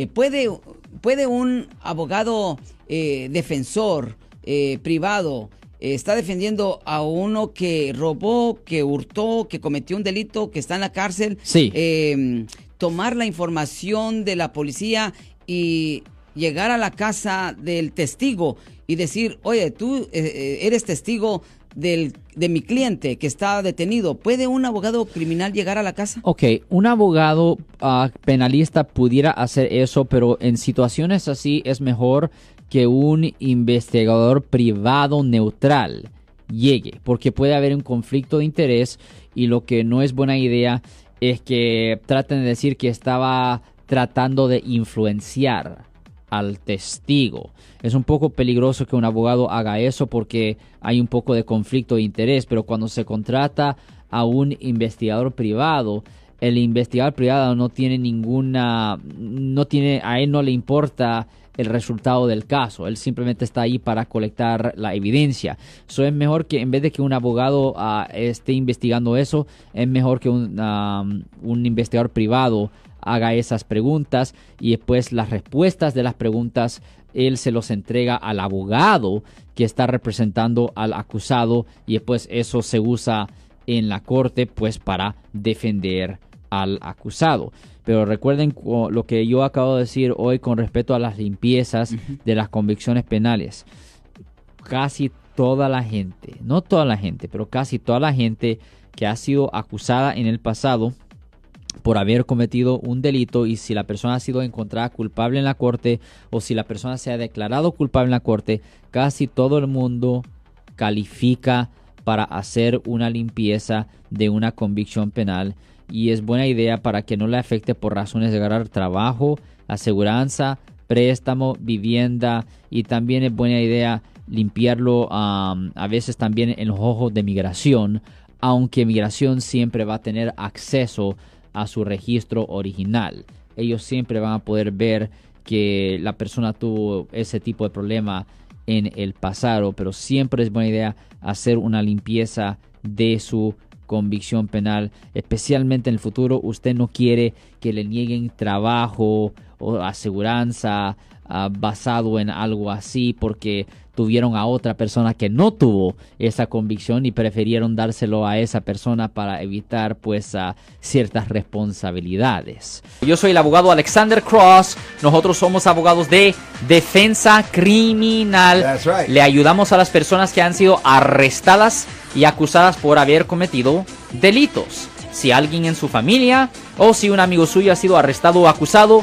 Eh, ¿Puede, puede un abogado eh, defensor eh, privado eh, está defendiendo a uno que robó, que hurtó, que cometió un delito, que está en la cárcel? Sí. eh, tomar la información de la policía y llegar a la casa del testigo y decir, oye, tú eres testigo del, de mi cliente que está detenido. ¿Puede un abogado criminal llegar a la casa? Ok, un abogado ah, penalista pudiera hacer eso, pero en situaciones así es mejor que un investigador privado neutral llegue, porque puede haber un conflicto de interés y lo que no es buena idea es que traten de decir que estaba tratando de influenciar al testigo. Es un poco peligroso que un abogado haga eso porque hay un poco de conflicto de interés, pero cuando se contrata a un investigador privado, el investigador privado no tiene ninguna, no tiene, a él no le importa el resultado del caso, él simplemente está ahí para colectar la evidencia. Eso es mejor que en vez de que un abogado ah, esté investigando eso, es mejor que un, ah, un investigador privado haga esas preguntas y después las respuestas de las preguntas él se los entrega al abogado que está representando al acusado y después eso se usa en la corte pues para defender al acusado. Pero recuerden cu- lo que yo acabo de decir hoy con respecto a las limpiezas de las convicciones penales. Casi toda la gente, no toda la gente, pero casi toda la gente que ha sido acusada en el pasado por haber cometido un delito y si la persona ha sido encontrada culpable en la corte o si la persona se ha declarado culpable en la corte, casi todo el mundo califica para hacer una limpieza de una convicción penal. Y es buena idea para que no le afecte por razones de ganar trabajo, aseguranza, préstamo, vivienda. Y también es buena idea limpiarlo a veces también en los ojos de migración, aunque migración siempre va a tener acceso a su registro original. Ellos siempre van a poder ver que la persona tuvo ese tipo de problema en el pasado, pero siempre es buena idea hacer una limpieza de su convicción penal, especialmente en el futuro. Usted no quiere que le nieguen trabajo o aseguranza ah, basado en algo así porque tuvieron a otra persona que no tuvo esa convicción y prefirieron dárselo a esa persona para evitar pues ah, ciertas responsabilidades. Yo soy el abogado Alexander Cross. Nosotros somos abogados de defensa criminal. Right. Le ayudamos a las personas que han sido arrestadas y acusadas por haber cometido delitos. Si alguien en su familia o si un amigo suyo ha sido arrestado o acusado,